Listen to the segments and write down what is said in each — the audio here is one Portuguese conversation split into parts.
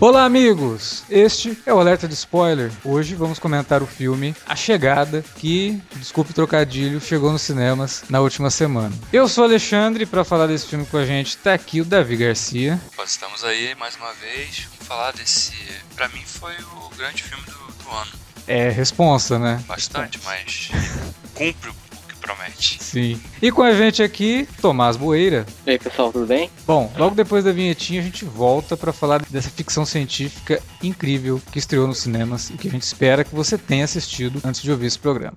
Olá, amigos! Este é o Alerta de Spoiler. Hoje vamos comentar o filme A Chegada, que, desculpe o trocadilho, chegou nos cinemas na última semana. Eu sou Alexandre e para falar desse filme com a gente tá aqui o Davi Garcia. Estamos aí mais uma vez. Vamos falar desse. Pra mim foi o grande filme do, do ano. É, responsa, né? Bastante, mas cumpre promete. Sim. E com a gente aqui, Tomás Boeira. E aí, pessoal, tudo bem? Bom, logo depois da vinhetinha a gente volta para falar dessa ficção científica incrível que estreou nos cinemas e que a gente espera que você tenha assistido antes de ouvir esse programa.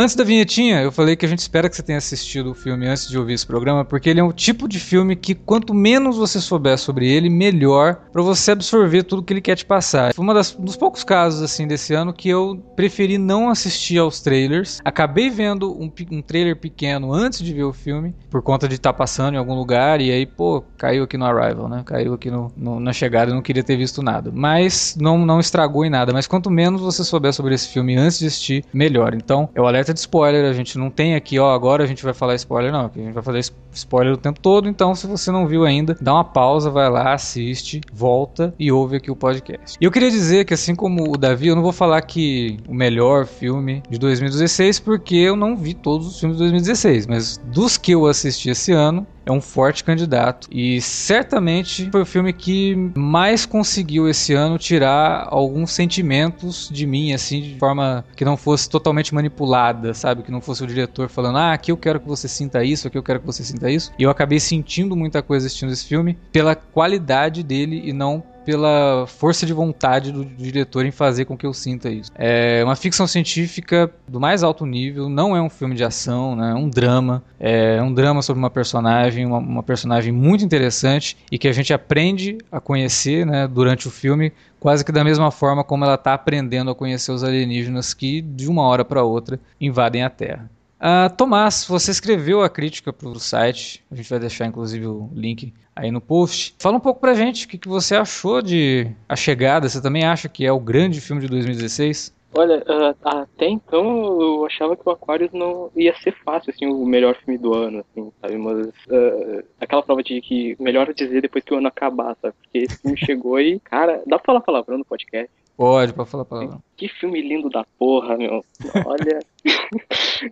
Antes da vinhetinha, eu falei que a gente espera que você tenha assistido o filme antes de ouvir esse programa, porque ele é um tipo de filme que quanto menos você souber sobre ele, melhor para você absorver tudo que ele quer te passar. Foi um dos poucos casos assim desse ano que eu preferi não assistir aos trailers. Acabei vendo um, um trailer pequeno antes de ver o filme, por conta de estar tá passando em algum lugar e aí, pô, caiu aqui no Arrival, né? Caiu aqui no, no, na chegada, eu não queria ter visto nada. Mas não, não estragou em nada. Mas quanto menos você souber sobre esse filme antes de assistir, melhor. Então, é o alerta de spoiler, a gente não tem aqui, ó, agora a gente vai falar spoiler, não, a gente vai fazer spoiler o tempo todo, então se você não viu ainda, dá uma pausa, vai lá, assiste, volta e ouve aqui o podcast. E eu queria dizer que assim como o Davi, eu não vou falar que o melhor filme de 2016, porque eu não vi todos os filmes de 2016, mas dos que eu assisti esse ano, é um forte candidato e certamente foi o filme que mais conseguiu esse ano tirar alguns sentimentos de mim, assim, de forma que não fosse totalmente manipulada, sabe? Que não fosse o diretor falando, ah, aqui eu quero que você sinta isso, aqui eu quero que você sinta isso. E eu acabei sentindo muita coisa assistindo esse filme pela qualidade dele e não pela força de vontade do, diretor em fazer com que eu sinta isso. É uma ficção científica do mais alto nível, não é um filme de ação, né? é um drama. É um drama sobre uma personagem, uma, uma personagem muito interessante e que a gente aprende a conhecer né, durante o filme, quase que da mesma forma como ela está aprendendo a conhecer os alienígenas que, de uma hora para outra, invadem a Terra. Uh, Tomás, você escreveu a crítica para o site, a gente vai deixar inclusive o link aí no post. Fala um pouco pra gente o que, que você achou de A Chegada, você também acha que é o grande filme de 2016? Olha, uh, até então eu achava que o Aquarius não ia ser fácil, assim, o melhor filme do ano, assim, sabe? Mas uh, aquela prova de que melhor dizer depois que o ano acabar, sabe? Porque esse filme chegou e, cara, dá pra falar palavrão no podcast? Pode, pode falar palavrão. Que filme lindo da porra, meu. Olha.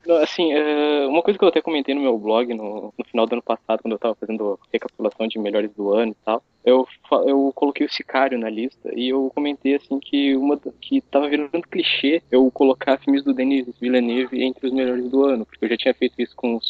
Não, assim, é, uma coisa que eu até comentei no meu blog no, no, final do ano passado, quando eu tava fazendo recapitulação de melhores do ano e tal, eu, eu coloquei o Sicário na lista e eu comentei assim que uma que tava virando clichê eu colocar filmes do Denis Villeneuve entre os melhores do ano, porque eu já tinha feito isso com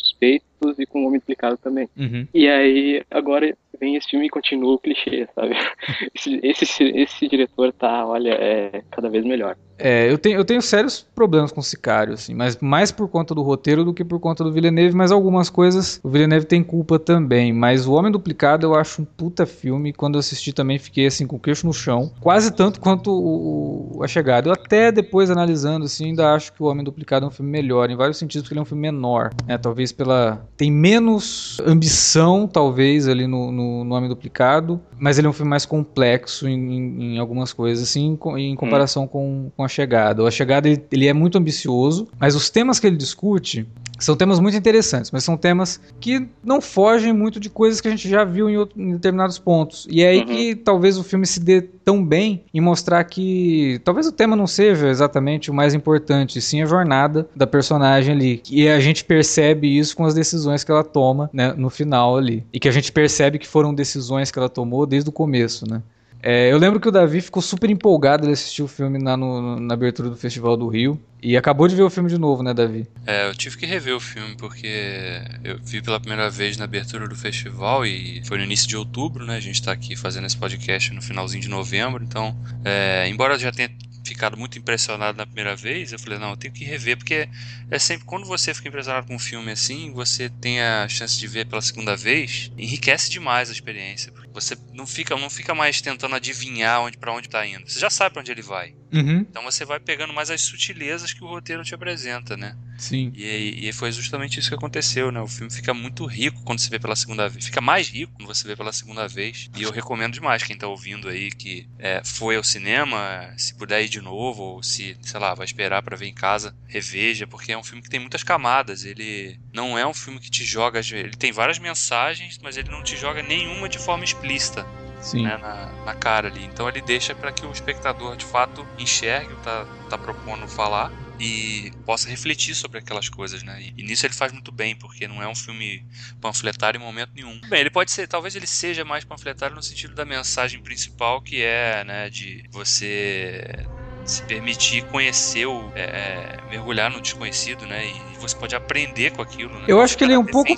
Suspeitos e com O Homem Duplicado também. Uhum. E aí, agora vem esse filme e continua o clichê, sabe? Esse, esse, esse diretor tá, olha, é cada vez melhor. É, eu tenho, eu tenho sérios problemas com Sicário, assim, mas mais por conta do roteiro do que por conta do Villeneuve, mas algumas coisas o Villeneuve tem culpa também. Mas O Homem Duplicado eu acho um puta filme. Quando eu assisti também fiquei assim com o queixo no chão, quase tanto quanto o, o A Chegada. Eu até depois analisando assim, ainda acho que O Homem Duplicado é um filme melhor, em vários sentidos, porque ele é um filme menor, né? Talvez pela. Tem menos ambição, talvez, ali no, no, no Homem Duplicado, mas ele é um filme mais complexo em, em, algumas coisas, assim, em, em comparação hum. com, com A Chegada. O A Chegada ele, ele, é muito ambicioso, mas os temas que ele discute São temas muito interessantes, mas são temas que não fogem muito de coisas que a gente já viu em, outro, em determinados pontos. E é aí uhum. que talvez o filme se dê tão bem em mostrar que talvez o tema não seja exatamente o mais importante, sim a jornada da personagem ali. E a gente percebe isso com as decisões que ela toma né, no final ali. E que a gente percebe que foram decisões que ela tomou desde o começo, né? É, eu lembro que o Davi ficou super empolgado, ele assistiu o filme na, no, na abertura do Festival do Rio. E acabou de ver o filme de novo, né, Davi? É, eu tive que rever o filme porque eu vi pela primeira vez na abertura do festival e foi no início de outubro, né? A gente tá aqui fazendo esse podcast no finalzinho de novembro, então, é, embora já tenha ficado muito impressionado na primeira vez, eu falei, não, eu tenho que rever, porque é sempre quando você fica impressionado com um filme assim, você tem a chance de ver pela segunda vez, enriquece demais a experiência. Você não fica, não fica mais tentando adivinhar onde para onde está indo. Você já sabe para onde ele vai. Uhum. Então você vai pegando mais as sutilezas que o roteiro te apresenta, né? Sim. E, e foi justamente isso que aconteceu, né? O filme fica muito rico quando você vê pela segunda vez. Fica mais rico quando você vê pela segunda vez. E eu recomendo demais quem tá ouvindo aí que é, foi ao cinema, se puder ir de novo, ou se, sei lá, vai esperar para ver em casa, reveja, porque é um filme que tem muitas camadas. Ele não é um filme que te joga. Ele tem várias mensagens, mas ele não te joga nenhuma de forma explícita. Né, na, na, cara ali. Então ele deixa para que o espectador de fato enxergue o que tá, tá propondo falar e possa refletir sobre aquelas coisas, né? E, e, nisso ele faz muito bem, porque não é um filme panfletário em momento nenhum. Bem, ele pode ser, talvez ele seja mais panfletário no sentido da mensagem principal, que é, né, de você se permitir conhecer o é, é mergulhar no desconhecido, né? E você pode aprender com aquilo. Né? Eu acho que ele é um pouco.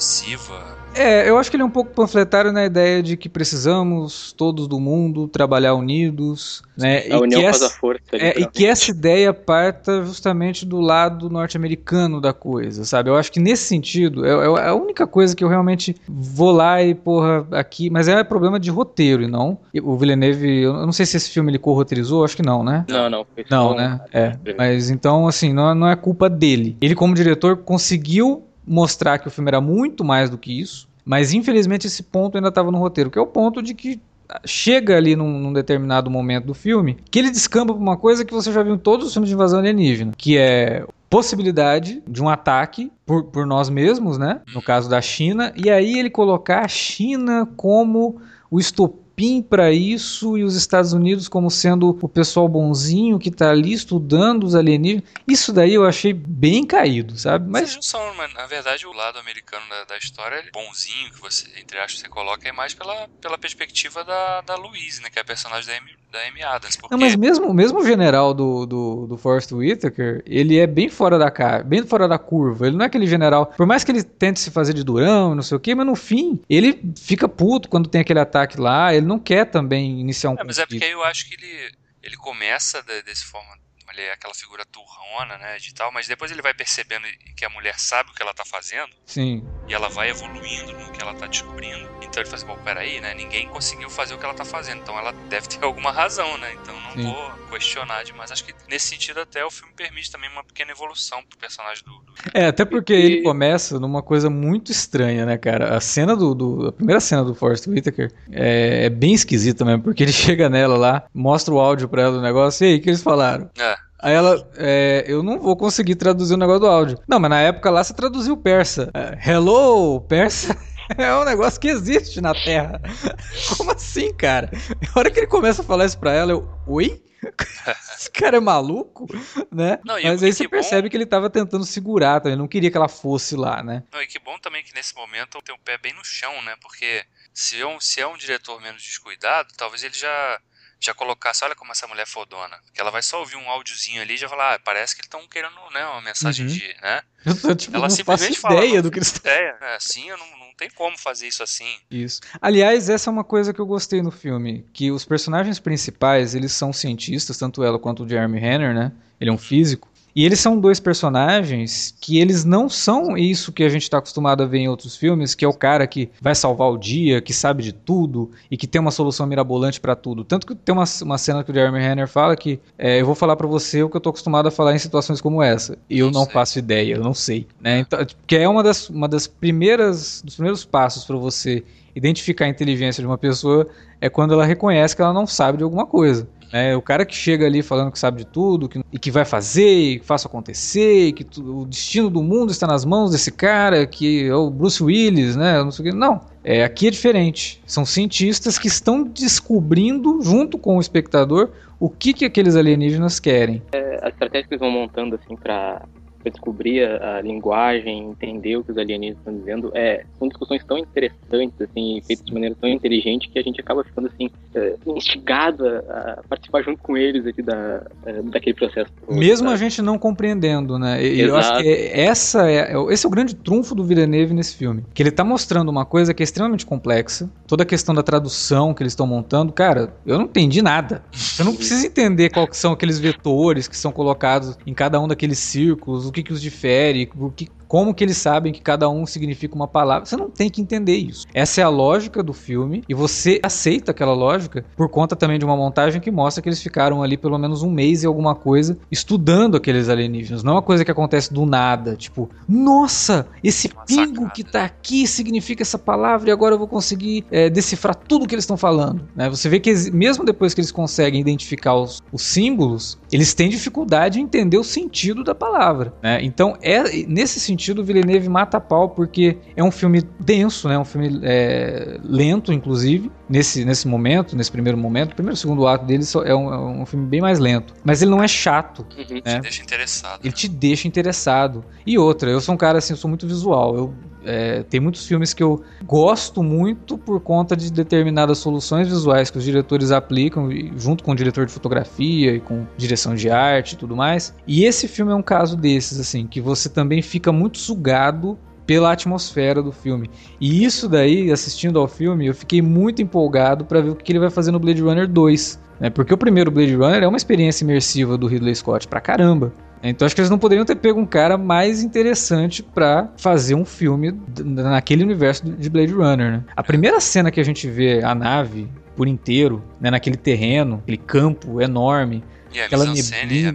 É, eu acho que ele é um pouco panfletário na ideia de que precisamos, todos do mundo, trabalhar unidos. Né? A e união que faz essa, a força. É, e que essa ideia parta justamente do lado norte-americano da coisa, sabe? Eu acho que nesse sentido, é, é, a única coisa que eu realmente vou lá e, porra, aqui. Mas é problema de roteiro e não. O Villeneuve, eu não sei se esse filme ele co-roteirizou, acho que não, né? Não, não. Não, né? É. Mas então, assim, não, não é culpa dele. Ele, como diretor, conseguiu mostrar que o filme era muito mais do que isso, mas infelizmente esse ponto ainda estava no roteiro, que é o ponto de que chega ali num, num, determinado momento do filme que ele descamba para uma coisa que você já viu em todos os filmes de invasão alienígena, que é possibilidade de um ataque por, por nós mesmos, né? No caso da China, e aí ele colocar a China como o estopim PIN para isso e os Estados Unidos como sendo o pessoal bonzinho que está ali estudando os alienígenas. Isso daí eu achei bem caído, sabe? Mas são, na verdade, o lado americano da, da história, bonzinho que você, entre aspas, você coloca é mais pela, pela perspectiva da, da Louise, né? Que é a personagem da Amy, da Amy Adams. Porque... Não, mas mesmo, mesmo o general do, do, do Forrest Whitaker, ele é bem fora da cara, bem fora da curva. Ele não é aquele general. Por mais que ele tente se fazer de durão, não sei o quê, mas no fim, ele fica puto quando tem aquele ataque lá. Ele não quer também iniciar um é, Mas é porque eu acho que ele, ele começa de, desse forma ele é aquela figura turrona, né, de tal, mas depois ele vai percebendo que a mulher sabe o que ela tá fazendo. Sim. E ela vai evoluindo no que ela tá descobrindo. Então ele fala assim, bom, peraí, né, ninguém conseguiu fazer o que ela tá fazendo, então ela deve ter alguma razão, né, então não Sim. vou questionar demais. Acho que nesse sentido até o filme permite também uma pequena evolução pro personagem do... do... É, até porque e... ele começa numa coisa muito estranha, né, cara, a cena do... do a primeira cena do Forrest Whitaker é, é bem esquisita mesmo, porque ele chega nela lá, mostra o áudio pra ela do negócio, e aí, o que eles falaram? É. Aí ela, é, eu não vou conseguir traduzir o negócio do áudio. Não, mas na época lá você traduziu persa. É, hello, persa. É um negócio que existe na Terra. Como assim, cara? Na hora que ele começa a falar isso pra ela, eu, oi? Esse cara é maluco, né? Não, Mas aí você percebe bom... que ele tava tentando segurar também, não queria que ela fosse lá, né? Não, e que bom também que nesse momento tem o pé bem no chão, né? Porque se é um, se é um diretor menos descuidado, talvez ele já já colocasse, olha como essa mulher é fodona. Que ela vai só ouvir um áudiozinho ali e já falar, ah, parece que eles estão querendo, né, uma mensagem uhum. de, né? Eu, tipo, ela não simplesmente faço ideia fala, do que eles estão... Ideia, né? Assim, eu não, não tem como fazer isso assim. Isso. Aliás, essa é uma coisa que eu gostei no filme, que os personagens principais, eles são cientistas, tanto ela quanto o Jeremy Renner, né? Ele é um físico. E eles são dois personagens que eles não são isso que a gente está acostumado a ver em outros filmes, que é o cara que vai salvar o dia, que sabe de tudo e que tem uma solução mirabolante para tudo. Tanto que tem uma, uma cena que o Jeremy Renner fala que é, eu vou falar para você o que eu tô acostumado a falar em situações como essa. E eu não, não faço ideia, eu não sei, né? Então, que é uma das, uma das primeiras dos primeiros passos para você identificar a inteligência de uma pessoa é quando ela reconhece que ela não sabe de alguma coisa. É, o cara que chega ali falando que sabe de tudo que, e que vai fazer, e que faça acontecer, que tu, o destino do mundo está nas mãos desse cara, que é o Bruce Willis, né? Não sei o que. Não. É, aqui é diferente. São cientistas que estão descobrindo, junto com o espectador, o que, que aqueles alienígenas querem. É, a estratégia que eles vão montando assim para para descobrir a, a, linguagem, entender o que os alienígenas estão dizendo, é, são discussões tão interessantes, assim, feitas de maneira tão inteligente que a gente acaba ficando, assim, é, instigado a, participar junto com eles aqui da, é, daquele processo. Mesmo a gente não compreendendo, né? E eu acho que essa é, esse é o grande trunfo do Villeneuve nesse filme, que ele está mostrando uma coisa que é extremamente complexa, toda a questão da tradução que eles estão montando, cara, eu não entendi nada. Eu não preciso entender quais são aqueles vetores que são colocados em cada um daqueles círculos, o que, que os difere, o que, como que eles sabem que cada um significa uma palavra. Você não tem que entender isso. Essa é a lógica do filme e você aceita aquela lógica por conta também de uma montagem que mostra que eles ficaram ali pelo menos um mês e alguma coisa estudando aqueles alienígenas. Não é uma coisa que acontece do nada, tipo, nossa, esse pingo que tá aqui significa essa palavra e agora eu vou conseguir é, decifrar tudo que eles estão falando. Né? Você vê que mesmo depois que eles conseguem identificar os, os símbolos, eles têm dificuldade em entender o sentido da palavra. Né? Então, é nesse sentido sentido, Villeneuve mata a pau, porque é um filme denso, né? Um filme é, lento, inclusive, nesse, nesse momento, nesse primeiro momento. O primeiro e segundo ato dele é um, é um, filme bem mais lento. Mas ele não é chato. Uhum. Né? Te deixa interessado. Ele te deixa interessado. E outra, eu sou um cara assim, eu sou muito visual. Eu é, tem muitos filmes que eu gosto muito por conta de determinadas soluções visuais que os diretores aplicam, junto com o diretor de fotografia e com direção de arte e tudo mais. E esse filme é um caso desses, assim, que você também fica muito sugado pela atmosfera do filme. E isso daí, assistindo ao filme, eu fiquei muito empolgado para ver o que ele vai fazer no Blade Runner 2. Né? Porque o primeiro Blade Runner é uma experiência imersiva do Ridley Scott pra caramba. Então acho que eles não poderiam ter pego um cara mais interessante para fazer um filme naquele universo de Blade Runner, né? A primeira cena que a gente vê a nave por inteiro, né, naquele terreno, aquele campo enorme, e a aquela mise a mise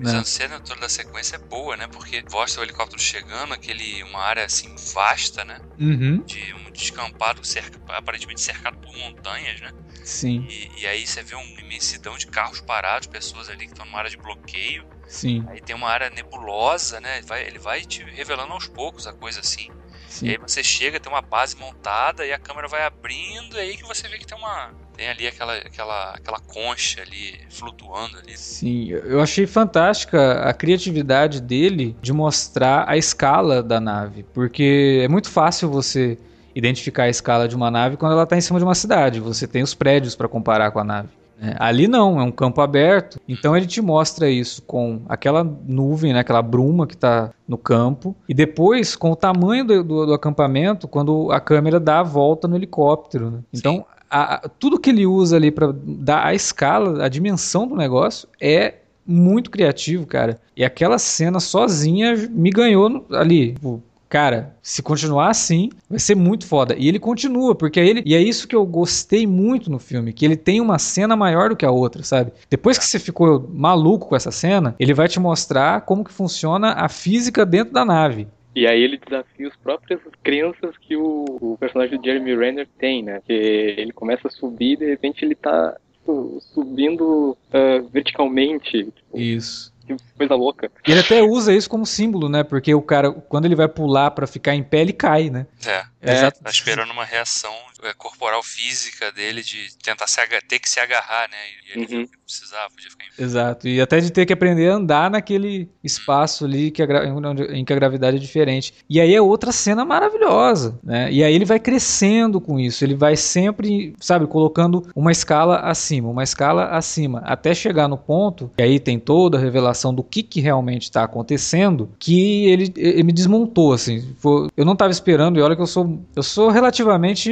toda da sequência é boa, né? Porque mostra o helicóptero chegando, aquele, uma área assim vasta, né? Uhum. De um descampado, cerca, aparentemente cercado por montanhas, né? Sim. E, e aí você vê uma imensidão de carros parados, pessoas ali que estão numa área de bloqueio. Sim. Aí tem uma área nebulosa, né? Ele vai, ele vai te revelando aos poucos a coisa assim. Sim. E aí você chega, tem uma base montada e a câmera vai abrindo, e aí que você vê que tem uma. Tem ali aquela, aquela, aquela concha ali flutuando ali. Sim, eu achei fantástica a criatividade dele de mostrar a escala da nave. Porque é muito fácil você identificar a escala de uma nave quando ela está em cima de uma cidade. Você tem os prédios para comparar com a nave. É, ali não, é um campo aberto. Então ele te mostra isso com aquela nuvem, né, aquela bruma que está no campo, e depois com o tamanho do, do, do, acampamento quando a câmera dá a volta no helicóptero. Né? Então a, a, tudo que ele usa ali para dar a escala, a dimensão do negócio é muito criativo, cara. E aquela cena sozinha me ganhou ali. Tipo, cara, se continuar assim, vai ser muito foda. E ele continua, porque ele. E é isso que eu gostei muito no filme, que ele tem uma cena maior do que a outra, sabe? Depois que você ficou maluco com essa cena, ele vai te mostrar como que funciona a física dentro da nave. E aí ele desafia as próprias crenças que o, o personagem de Jeremy Renner tem, né? Que ele começa a subir e de repente ele tá tipo, subindo uh, verticalmente. Tipo, Isso que coisa louca. E ele até usa isso como símbolo, né? Porque o cara, quando ele vai pular para ficar em pé, ele cai, né? É. É. Tá esperando uma reação corporal física dele de tentar se ter que se agarrar, né? E ele uhum. precisava, podia ficar em. Exato. E até de ter que aprender a andar naquele espaço ali que a, em que a gravidade é diferente. E aí é outra cena maravilhosa, né? E aí ele vai crescendo com isso. Ele vai sempre, sabe, colocando uma escala acima, uma escala acima, até chegar no ponto, e aí tem toda a revelação do que, que realmente está acontecendo, que ele, ele me desmontou, assim. Eu não estava esperando, e olha que eu sou eu sou relativamente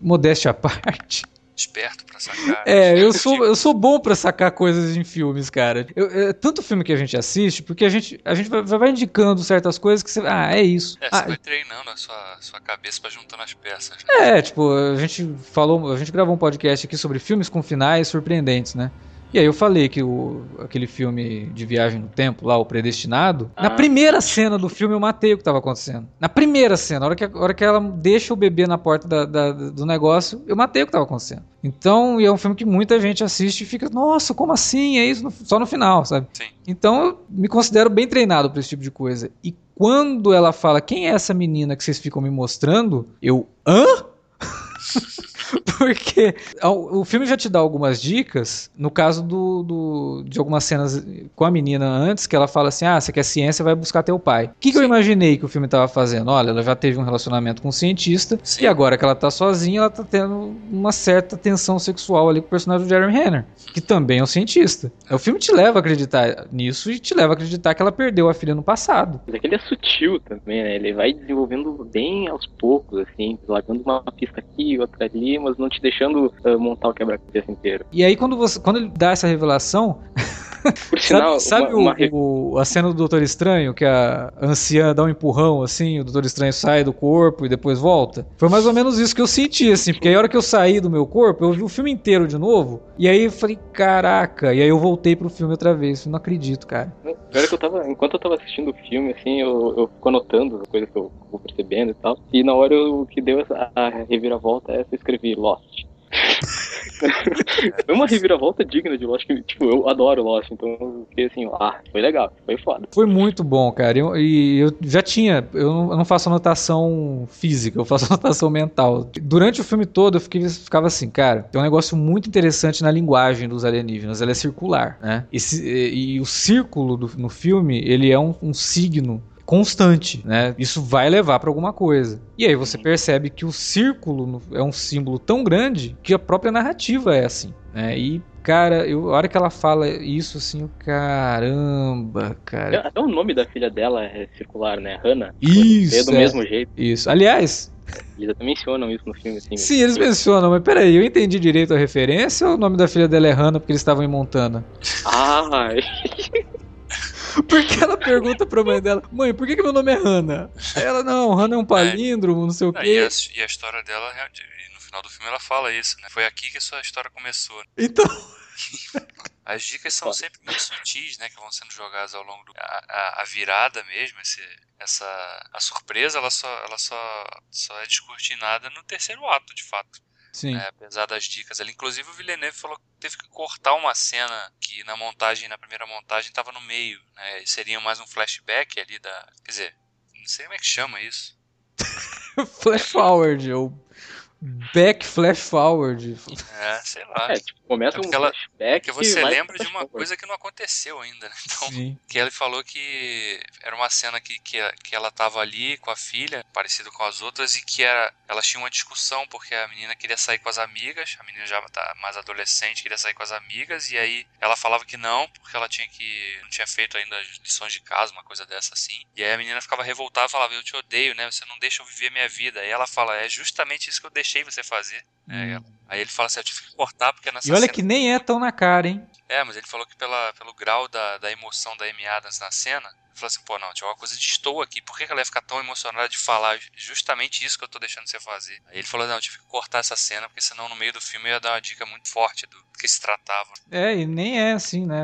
modéstia à parte. Esperto pra sacar. É, eu sou, eu sou bom pra sacar coisas em filmes, cara. Eu, é, tanto filme que a gente assiste, porque a gente, a gente vai, vai indicando certas coisas que você. Ah, é isso. É, ah, você vai treinando a sua, sua cabeça pra juntando as peças. É, tipo, a gente falou, a gente gravou um podcast aqui sobre filmes com finais surpreendentes, né? E aí eu falei que o, aquele filme de viagem no tempo, lá, o Predestinado, Ah. na primeira cena do filme eu matei o que tava acontecendo. Na primeira cena, a hora que, a hora que ela deixa o bebê na porta da- da- do negócio, eu matei o que tava acontecendo. Então, e é um filme que muita gente assiste e fica, nossa, como assim? É isso no- só no final, sabe? Sim. Então eu me considero bem treinado pra esse tipo de coisa. E quando ela fala, quem é essa menina que vocês ficam me mostrando? Eu, hã? Porque o filme já te dá algumas dicas, no caso do, do- de algumas cenas com a menina antes, que ela fala assim: ah, você quer ciência, vai buscar teu pai. O que, que eu imaginei que o filme tava fazendo? Olha, ela já teve um relacionamento com um cientista, Sim. e agora que ela tá sozinha, ela tá tendo uma certa tensão sexual ali com o personagem do Jeremy Renner, que também é um cientista. O filme te leva a acreditar nisso e te leva a acreditar que ela perdeu a filha no passado. Mas é que ele é sutil também, né? Ele vai desenvolvendo bem aos poucos, assim, largando uma pista aqui, outra ali, mas não te deixando ah, montar o quebra-cabeça inteiro. E aí, quando, você, quando ele dá essa revelação, Por sinal, sabe, uma, o- a cena do Doutor Estranho, que a anciã dá um empurrão assim, o Doutor Estranho sai do corpo e depois volta? Foi mais ou menos isso que eu senti, assim, porque aí a hora que eu saí do meu corpo, eu vi o filme inteiro de novo, e aí eu falei, caraca, e aí eu voltei pro filme outra vez, não acredito, cara. Agora que eu tava, enquanto eu tava assistindo o filme, assim, eu, eu fico anotando as coisas que eu vou percebendo e tal. E na hora eu- que deu essa, a reviravolta essa, eu escrevi Lost. Foi uma reviravolta digna de Lost, que, tipo, eu adoro Lost, então eu fiquei assim, ah, foi legal, foi foda. Foi muito bom, cara. Eu- E eu, já tinha. Eu não, eu não faço anotação física, eu faço anotação mental. Durante o filme todo eu fiquei- ficava assim, cara, tem um negócio muito interessante na linguagem dos alienígenas. Ela é circular, né? Esse- e, e o círculo do- no filme, ele é um, um signo constante, né? Isso vai levar pra alguma coisa. E aí você percebe que o círculo é um símbolo tão grande que a própria narrativa é assim, né? E cara, eu, a hora que ela fala isso assim, caramba, cara. Até o nome da filha dela é circular, né? Hannah. Isso, É do é. mesmo jeito. Isso. Aliás, Eles até mencionam isso no filme, assim. sim, eles mencionam, mas peraí, eu entendi direito a referência ou o nome da filha dela é Hannah porque eles estavam em Montana? Ah, Porque ela pergunta pra mãe dela, mãe, por que, que meu nome é Hannah? Ela, não, Hannah é um palíndromo, não sei o Ah, e, a, quê. e a história dela, e no final do filme ela fala isso, né? Foi aqui que a sua história começou. Então, As dicas são sempre muito sutis, né? Que vão sendo jogadas ao longo do. A, a, a virada mesmo, esse, essa. A surpresa, ela só, ela só, só é descortinada no terceiro ato, de fato. Sim. É, apesar das dicas ali. Inclusive o Villeneuve falou que teve que cortar uma cena que na montagem, na primeira montagem, estava no meio. Né? Seria mais um flashback ali da. Quer dizer, não sei como é que chama isso. Flash forward, ou back flash forward. É, sei lá. é, tipo, começa É um porque ela- flashback. Porque você lembra de uma coisa que não aconteceu ainda, né? Então, Sim. que ele falou que era uma cena que, que, que ela tava ali com a filha, parecido com as outras, e que era, elas tinham uma discussão porque a menina queria sair com as amigas, a menina já tá mais adolescente, queria sair com as amigas, e aí ela falava que não, porque ela tinha que. não tinha feito ainda as lições de casa, uma coisa dessa assim. E aí a menina ficava revoltada e falava, eu te odeio, né? Você não deixa eu viver minha vida. E ela fala, é justamente isso que eu deixei você fazer. É. Aí ele fala assim, eu tive que cortar porque nessa E olha cena que nem é tão na cara, hein? é, mas ele falou que pela, pelo grau da, da emoção da Amy Adams na cena, ele falou assim, pô, não, tinha uma coisa de estou aqui, por que ela ia ficar tão emocionada de falar justamente isso que eu tô deixando você fazer? Aí ele falou, não, eu tive que cortar essa cena, porque senão no meio do filme eu ia dar uma dica muito forte do que se tratava. É, e nem é assim, né?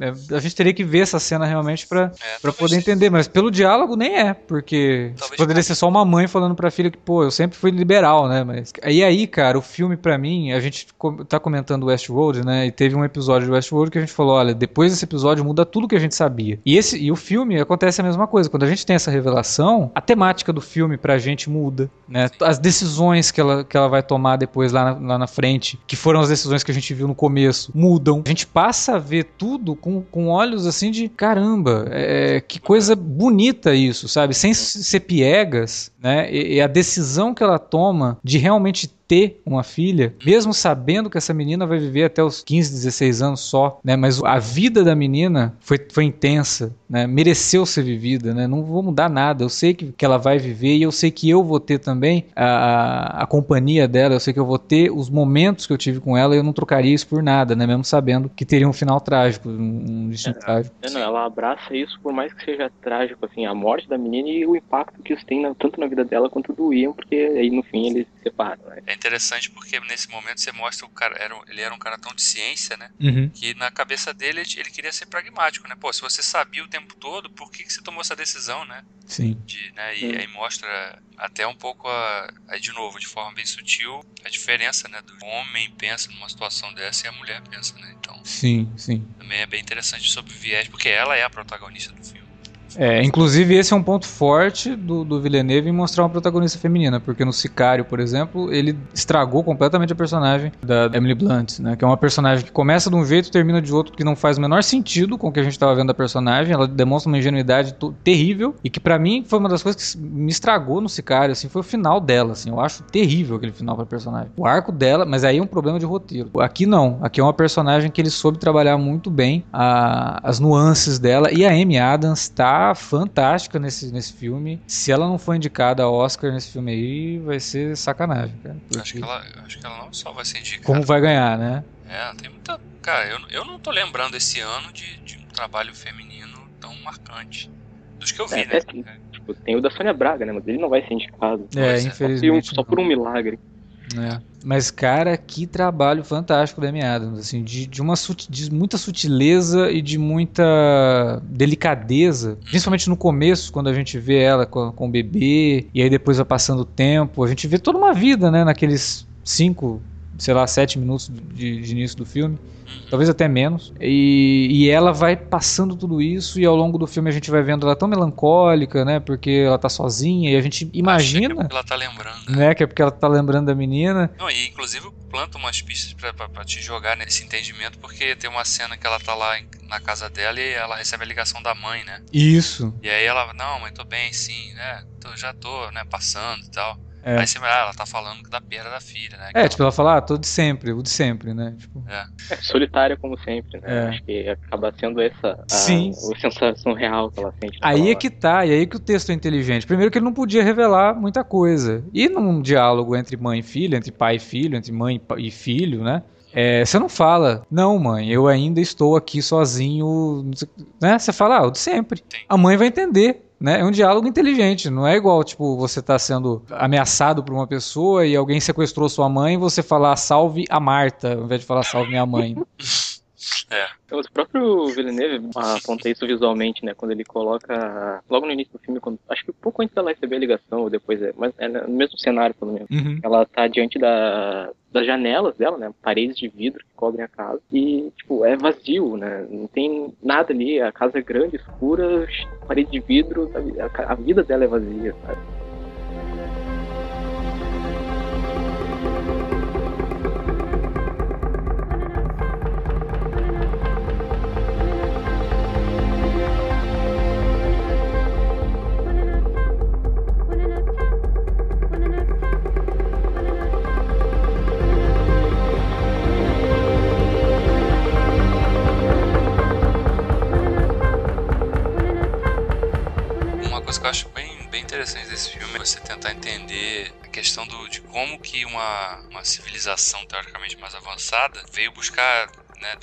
É- a gente teria que ver essa cena realmente pra, É, pra poder entender, mas pelo diálogo nem é, porque poderia ser só uma mãe falando pra filha que, pô, eu sempre fui liberal, né? Mas. E aí, cara, o filme pra mim, a gente tá comentando Westworld, né? E teve um episódio de Westworld que a gente falou: olha, depois desse episódio muda tudo que a gente sabia. E, esse, e o filme acontece a mesma coisa. Quando a gente tem essa revelação, a temática do filme pra gente muda, né? As decisões que ela, que ela vai tomar depois lá na, lá na frente, que foram as decisões que a gente viu no começo, mudam. A gente passa a ver tudo com, com olhos assim de caramba, é, que coisa bonita isso, sabe? Sem ser piegas, né? E, e a decisão que ela toma de realmente ter uma filha, mesmo sabendo que essa menina vai viver até os 15, 16 anos só, né? Mas a vida da menina foi, foi intensa, né? Mereceu ser vivida, né? Não vou mudar nada. Eu sei que, que ela vai viver e eu sei que eu vou ter também a, a, a companhia dela. Eu sei que eu vou ter os momentos que eu tive com ela e eu não trocaria isso por nada, né? Mesmo sabendo que teria um final trágico, um, destino trágico. É, não, ela abraça isso por mais que seja trágico, assim, a morte da menina e o impacto que isso tem na- tanto na vida dela quanto do Ian, porque aí no fim eles se separam, né? É interessante porque nesse momento você mostra o cara, era, ele era um cara tão de ciência, né? Uhum. Que na cabeça dele ele queria ser pragmático, né? Pô, se você sabia o tempo todo, por que, que você tomou essa decisão, né? Sim. De, né? E aí mostra até um pouco, a, aí de novo, de forma bem sutil, a diferença, né? Do homem pensa numa situação dessa e a mulher pensa, né? Então Sim, sim. também é bem interessante sobre o viés, porque ela é a protagonista do filme. É, inclusive esse é um ponto forte do, do Villeneuve em mostrar uma protagonista feminina, porque no Sicário, por exemplo, ele estragou completamente a personagem da Emily Blunt, né? Que é uma personagem que começa de um jeito e termina de outro que não faz o menor sentido com o que a gente estava vendo da personagem. Ela demonstra uma ingenuidade terrível e que pra mim foi uma das coisas que me estragou no Sicário, assim, foi o final dela, assim. Eu acho terrível aquele final pra personagem. O arco dela, mas aí é um problema de roteiro. Aqui não. Aqui é uma personagem que ele soube trabalhar muito bem a- as nuances dela e a Amy Adams tá fantástica nesse, nesse filme. Se ela não for indicada a Oscar nesse filme aí, vai ser sacanagem, cara. Acho Porque que, ela, acho que ela não só vai ser indicada. Como vai ganhar, né? É, tem muita. Cara, eu, eu não tô lembrando esse ano de, de um trabalho feminino tão marcante. Dos que eu vi, É, né? que- Tipo, tem o da Sônia Braga, né? Mas ele não vai ser indicado. É, é. Só por um- infelizmente. Só por um milagre. É. Mas, cara, que trabalho fantástico da Amy Adams, assim, de, de uma de muita sutileza e de muita delicadeza, principalmente no começo, quando a gente vê ela com, com o bebê, e aí depois vai passando o tempo, a gente vê toda uma vida, né, naqueles cinco, sei lá, sete minutos de, de início do filme, talvez até menos, e, e ela vai passando tudo isso, e ao longo do filme a gente vai vendo ela tão melancólica, né, porque ela tá sozinha, e a gente Acho que é imagina, porque ela tá lembrando. né? né, que é porque ela tá lembrando da menina, Não, e inclusive planta umas pistas pra te jogar nesse entendimento, porque tem uma cena que ela tá lá na casa dela e ela recebe a ligação da mãe, né? Isso. E aí ela, não, mãe, tô bem, sim, né? Tô, já tô, né, passando e tal. É. Aí você vai, ah, ela tá falando da perda da filha, né? que É, ela- tipo, ela fala, ah, tô de sempre, o de sempre, né? Tipo, É solitária como sempre, né? É. Acho que acaba sendo essa a, Sim. a sensação real que ela sente. aí é que tá, e aí que o texto é inteligente. Primeiro que ele não podia revelar muita coisa. E num diálogo entre mãe e filho, entre pai e filho, entre mãe e e filho, né? É, você não fala, não, mãe, eu ainda estou aqui sozinho, né? Você fala, ah, o de sempre. Sim. A mãe vai entender. Né? É um diálogo inteligente, não é igual, tipo, você tá sendo ameaçado por uma pessoa e alguém sequestrou sua mãe e você falar salve a Marta, ao invés de falar salve minha mãe. Então, o próprio Villeneuve aponta isso visualmente, né? Quando ele coloca. Logo no início do filme, quando, acho que um pouco antes dela receber a ligação, ou depois, é, mas é no mesmo cenário, pelo menos. Uhum. Ela tá diante da, das janelas dela, né? Paredes de vidro que cobrem a casa. E, tipo, é vazio, né? Não tem nada ali. A casa é grande, escura, parede de vidro. a vida dela é vazia, sabe? Bem, bem interessante desse filme é você tentar entender a questão do, de como que uma, uma civilização teoricamente mais avançada veio buscar, né,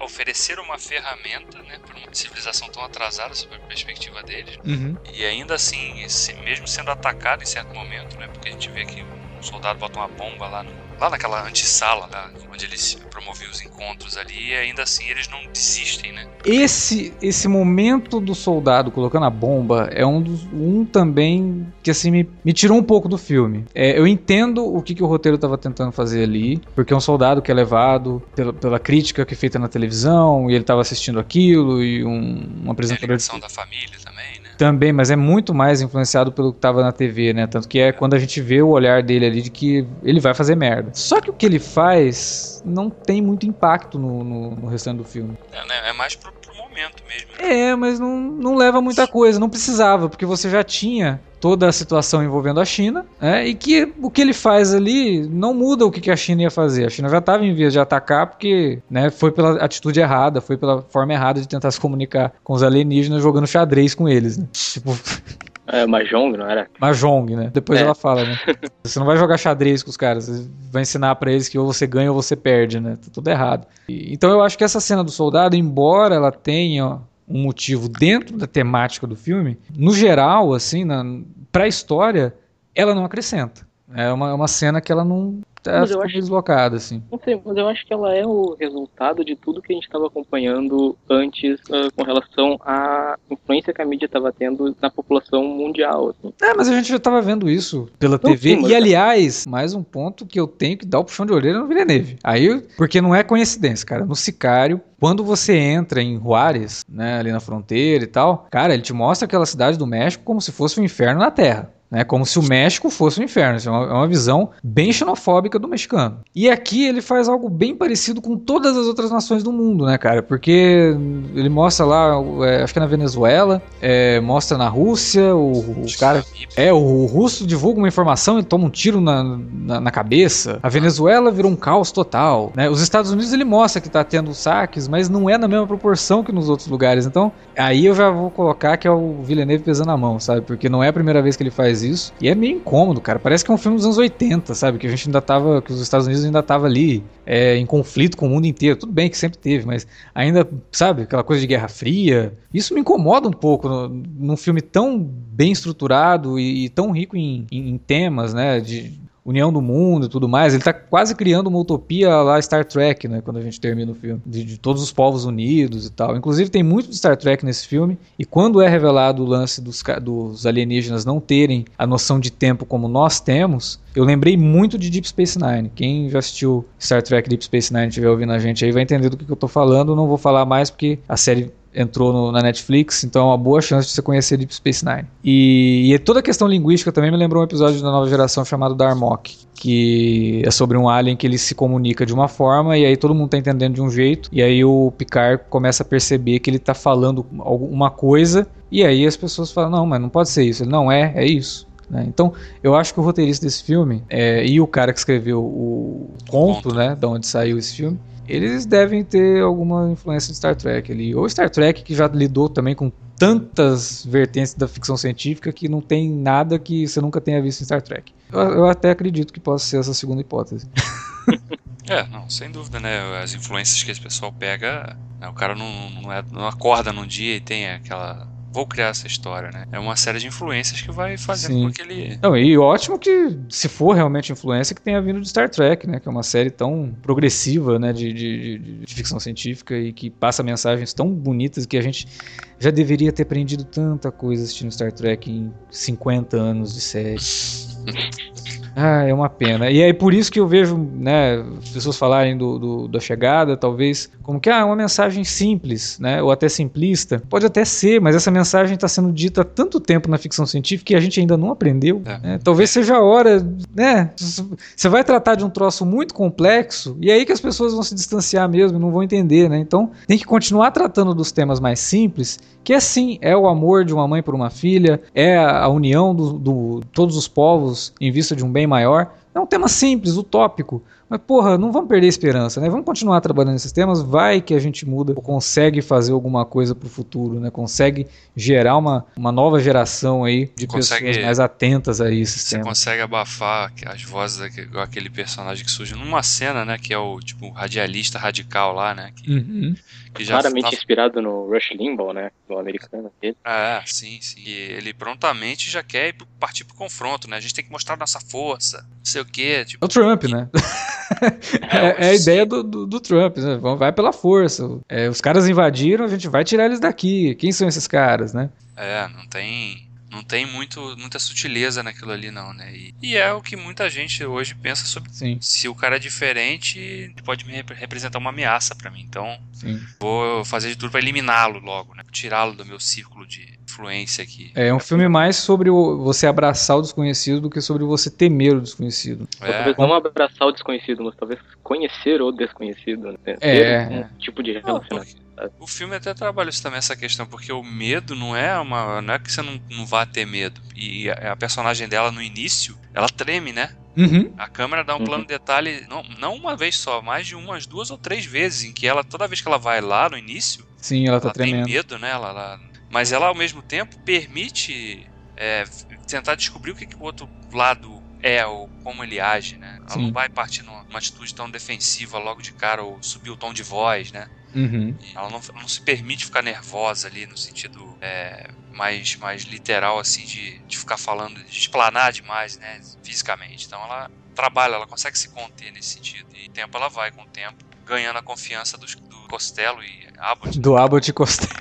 oferecer uma ferramenta né, para uma civilização tão atrasada sob a perspectiva deles. Uhum. E ainda assim, se- mesmo sendo atacado em certo momento, né, porque a gente vê que um soldado bota uma bomba lá, no, lá naquela antessala lá, onde eles promoviam os encontros ali, e ainda assim eles não desistem, né? Esse, esse momento do soldado colocando a bomba é um, dos, um também que assim me, me tirou um pouco do filme. É, eu entendo o que, que o roteiro estava tentando fazer ali, porque é um soldado que é levado pela, pela crítica que é feita na televisão, e ele estava assistindo aquilo, e um, um a apresentador. ligação da família também, né? Também, mas é muito mais influenciado pelo que estava na TV, né? Tanto que é quando a gente vê o olhar dele ali de que ele vai fazer merda. Só que o que ele faz não tem muito impacto no, no, no restante do filme. É, né? é mais pro, pro mesmo. né? É, mas não, não leva muita coisa, não precisava, porque você já tinha toda a situação envolvendo a China, né, e que o que ele faz ali não muda o que que a China ia fazer. A China já estava em vias de atacar porque né, foi pela atitude errada, foi pela forma errada de tentar se comunicar com os alienígenas jogando xadrez com eles. Né? Tipo, É, Mahjong, não era? Mahjong, né? Depois É. ela fala, né? Você não vai jogar xadrez com os caras, você vai ensinar pra eles que ou você ganha ou você perde, né? Tá tudo errado. E- então eu acho que essa cena do soldado, embora ela tenha um motivo dentro da temática do filme, no geral, assim, na, pra história, ela não acrescenta. É uma, é uma cena que ela não tá mas eu acho... deslocada, assim. Não sei, mas eu acho que ela é o resultado de tudo que a gente estava acompanhando antes uh, com relação à influência que a mídia estava tendo na população mundial. Assim. É, mas a gente já estava vendo isso pela não, TV. Sim, e, aliás, mais um ponto que eu tenho que dar o puxão de orelha no Villeneuve. Aí, porque não é coincidência, cara. No Sicário, quando você entra em Juárez, né, ali na fronteira e tal, cara, ele te mostra aquela cidade do México como se fosse um inferno na Terra né? Como se o México fosse um inferno. Isso é uma, é uma, visão bem xenofóbica do mexicano. E aqui ele faz algo bem parecido com todas as outras nações do mundo, né, cara? Porque ele mostra lá, é, acho que é na Venezuela, é, mostra na Rússia, o, o cara. É, o, o, russo divulga uma informação e toma um tiro na, na, na, cabeça. A Venezuela virou um caos total. Né? Os Estados Unidos ele mostra que tá tendo saques, mas não é na mesma proporção que nos outros lugares. Então, aí eu já vou colocar que é o Villeneuve pesando a mão, sabe? Porque não é a primeira vez que ele faz isso. E é meio incômodo, cara. Parece que é um filme dos anos 80, sabe? Que a gente ainda tava. Que os Estados Unidos ainda tava ali é, em conflito com o mundo inteiro. Tudo bem que sempre teve, mas ainda, sabe, aquela coisa de Guerra Fria. Isso me incomoda um pouco no, num filme tão bem estruturado e, e tão rico em, em, em temas, né? De, união do mundo e tudo mais. Ele está quase criando uma utopia lá Star Trek, né? Quando a gente termina o filme. De, de, todos os povos unidos e tal. Inclusive tem muito de Star Trek nesse filme. E quando é revelado o lance dos, dos alienígenas não terem a noção de tempo como nós temos, eu lembrei muito de Deep Space Nine. Quem já assistiu Star Trek Deep Space Nine estiver ouvindo a gente aí vai entender do que, que eu tô falando. Não vou falar mais porque a série entrou no, na Netflix, então é uma boa chance de você conhecer Deep Space Nine. E, e toda a questão linguística também me lembrou um episódio da nova geração chamado Darmok, que é sobre um alien que ele se comunica de uma forma e aí todo mundo tá entendendo de um jeito, e aí o Picard começa a perceber que ele tá falando alguma coisa, e aí as pessoas falam: não, mas não pode ser isso. Ele, não é, é isso. Né? Então, eu acho que o roteirista desse filme é, e o cara que escreveu o conto, né, da onde saiu esse filme, eles devem ter alguma influência de Star Trek ali. Ou Star Trek, que já lidou também com tantas vertentes da ficção científica que não tem nada que você nunca tenha visto em Star Trek. Eu, eu até acredito que possa ser essa segunda hipótese. é, não, sem dúvida, né? As influências que esse pessoal pega, né? o cara não, não, é, não acorda num dia e tem aquela vou criar essa história, né? É uma série de influências que vai fazendo Sim. com que ele. Não, e ótimo que, se for realmente influência, que tenha vindo de Star Trek, né? Que é uma série tão progressiva, né? De, de, de, de ficção científica e que passa mensagens tão bonitas que a gente já deveria ter aprendido tanta coisa assistindo Star Trek em 50 anos de série. Ah, é uma pena. E aí por isso que eu vejo, né, pessoas falarem do, do, da chegada, talvez, como que ah, é uma mensagem simples, né, ou até simplista. Pode até ser, mas essa mensagem está sendo dita há tanto tempo na ficção científica que a gente ainda não aprendeu. É. Né? Talvez seja a hora, né? Você vai tratar de um troço muito complexo e é aí que as pessoas vão se distanciar mesmo, não vão entender, né? Então tem que continuar tratando dos temas mais simples, que é sim, é o amor de uma mãe por uma filha, é a união do, do todos os povos em vista de um bem bem maior. É um tema simples, utópico, mas, porra, não vamos perder a esperança, né? Vamos continuar trabalhando nesses temas, vai que a gente muda ou consegue fazer alguma coisa pro futuro, né? Consegue gerar uma, uma nova geração aí de consegue, pessoas mais atentas a esses você temas. Você consegue abafar as vozes daquele personagem que surge numa cena, né? Que é o, tipo, radialista radical lá, né? Que, uhum. que Claramente tá... inspirado no Rush Limbaugh, né? Do americano. Aquele. É, sim, sim. E ele prontamente já quer partir pro confronto, né? A gente tem que mostrar nossa força, não sei o quê. Tipo, é o Trump, né? é, é, a ideia do, do, do Trump, né? vai pela força. É, os caras invadiram, a gente vai tirar eles daqui. Quem são esses caras, né? É, não tem não tem muito, muita sutileza naquilo ali, não, né? E, e, é o que muita gente hoje pensa sobre. Sim. Se o cara é diferente, pode me rep representar uma ameaça para mim. Então, Sim. vou fazer de tudo para eliminá-lo logo, né? Tirá-lo do meu círculo de influência aqui. É, é um filme mais sobre o, você abraçar o desconhecido do que sobre você temer o desconhecido. É. Talvez não abraçar o desconhecido, mas talvez conhecer o desconhecido. Né? É, um é. tipo de relacionamento. O filme até trabalha isso também, essa questão, porque o medo não é uma. Não é que você não, não vá ter medo. E a, a personagem dela no início, ela treme, né? Uhum. A câmera dá um uhum. plano de detalhe, não, não uma vez só, mais de umas duas ou três vezes, em que ela, toda vez que ela vai lá no início, Sim, ela, tá ela tremendo. tem medo, né? Ela, ela, mas ela ao mesmo tempo permite é, tentar descobrir o que, que o outro lado é ou como ele age, né? Ela Sim. não vai partir numa atitude tão defensiva logo de cara ou subir o tom de voz, né? Uhum. Ela não, não, se permite ficar nervosa ali no sentido é, mais, mais literal, assim, de, de ficar falando, de explanar demais, né? Fisicamente. Então ela trabalha, ela consegue se conter nesse sentido. E tempo ela vai, com o tempo, ganhando a confiança dos, do Costello e Abbott. Do Abbott e Costello.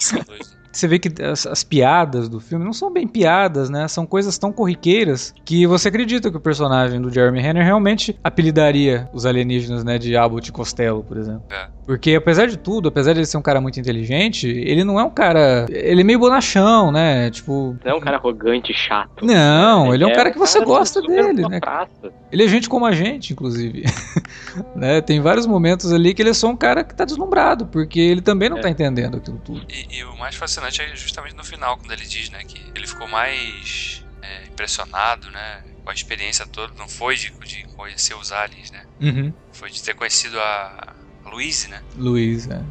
São dois, né? Você vê que as, as, piadas do filme não são bem piadas, né? São coisas tão corriqueiras que você acredita que o personagem do Jeremy Renner realmente apelidaria os alienígenas, né, de Abbott e Costello, por exemplo. É. Porque apesar de tudo, apesar de ele ser um cara muito inteligente, ele não é um cara, ele é meio bonachão, né? Tipo, não é um cara arrogante, chato. Não, ele é um cara que você gosta dele, né? Praça. Ele é gente como a gente, inclusive. né? Tem vários momentos ali que ele é só um cara que tá deslumbrado, porque ele também não é. tá entendendo aquilo tudo. E, e o mais fascinante é justamente no final, quando ele diz, né, que ele ficou mais é, impressionado, né, com a experiência toda. Não foi de, de conhecer os aliens, né? Uhum. Foi de ter conhecido a, a Louise, né? Louise, é.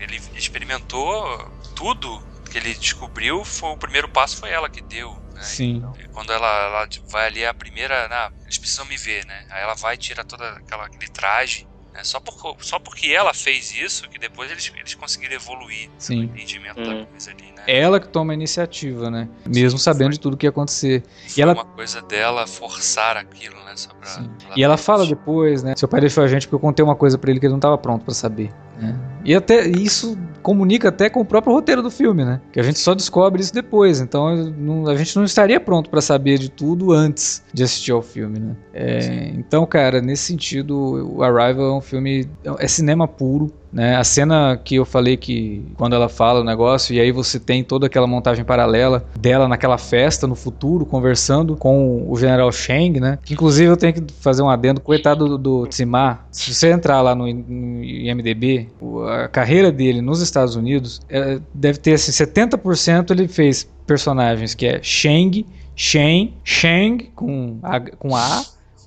Ele experimentou tudo que ele descobriu, foi o primeiro passo foi ela que deu. Né? Sim. Então, quando ela, ela vai ali a primeira, né, eles precisam me ver, né? Aí ela vai tira todo aquela, aquele traje é só, por, só porque ela fez isso que depois eles, eles conseguiram evoluir Sim. no entendimento Hum. da coisa ali, né? Ela que toma a iniciativa, né? Mesmo sabendo foi. de tudo que ia acontecer. Foi ela- uma coisa dela forçar aquilo, né? Só pra, Sim. pra E ela fala depois, né? Seu pai deixou a gente porque eu contei uma coisa pra ele que ele não tava pronto pra saber. né? E até isso comunica até com o próprio roteiro do filme, né? Que a gente só descobre isso depois. Então não- a gente não estaria pronto pra saber de tudo antes de assistir ao filme, né? É, então, cara, nesse sentido, o Arrival é um filme é cinema puro. Né, a cena que eu falei que quando ela fala o negócio, e aí você tem toda aquela montagem paralela dela naquela festa no futuro, conversando com o General Shang, né? Que inclusive eu tenho que fazer um adendo, coitado do, do Tsimar. Se você entrar lá no, no IMDB, a carreira dele nos Estados Unidos é, deve ter assim, 70% ele fez personagens que é Shang, Shen, Shang com A, com a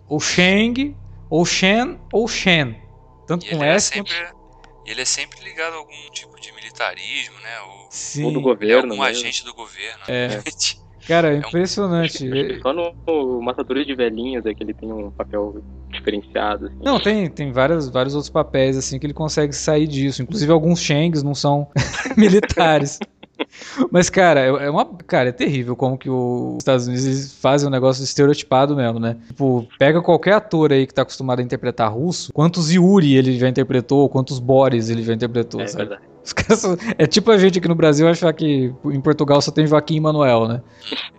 ou Shang, ou Shen, ou Shen. Tanto com S quanto. E ele é sempre ligado a algum tipo de militarismo, né? Ou, Sim. Ou do é governo. algum mesmo. agente do governo. É. né? Cara, é um- impressionante. Ele- Só no, no Matadores de Velhinhas é que ele tem um papel diferenciado. assim. Não, tem, tem várias, vários outros papéis assim que ele consegue sair disso. Inclusive alguns Shangs não são militares. Mas, cara, é é uma. Cara, é terrível como que os Estados Unidos fazem um negócio estereotipado mesmo, né? Tipo, pega qualquer ator aí que tá acostumado a interpretar russo, quantos Yuri ele já interpretou, quantos Boris ele já interpretou, É sabe? verdade. É tipo a gente aqui no Brasil achar que em Portugal só tem Joaquim e Manuel, né?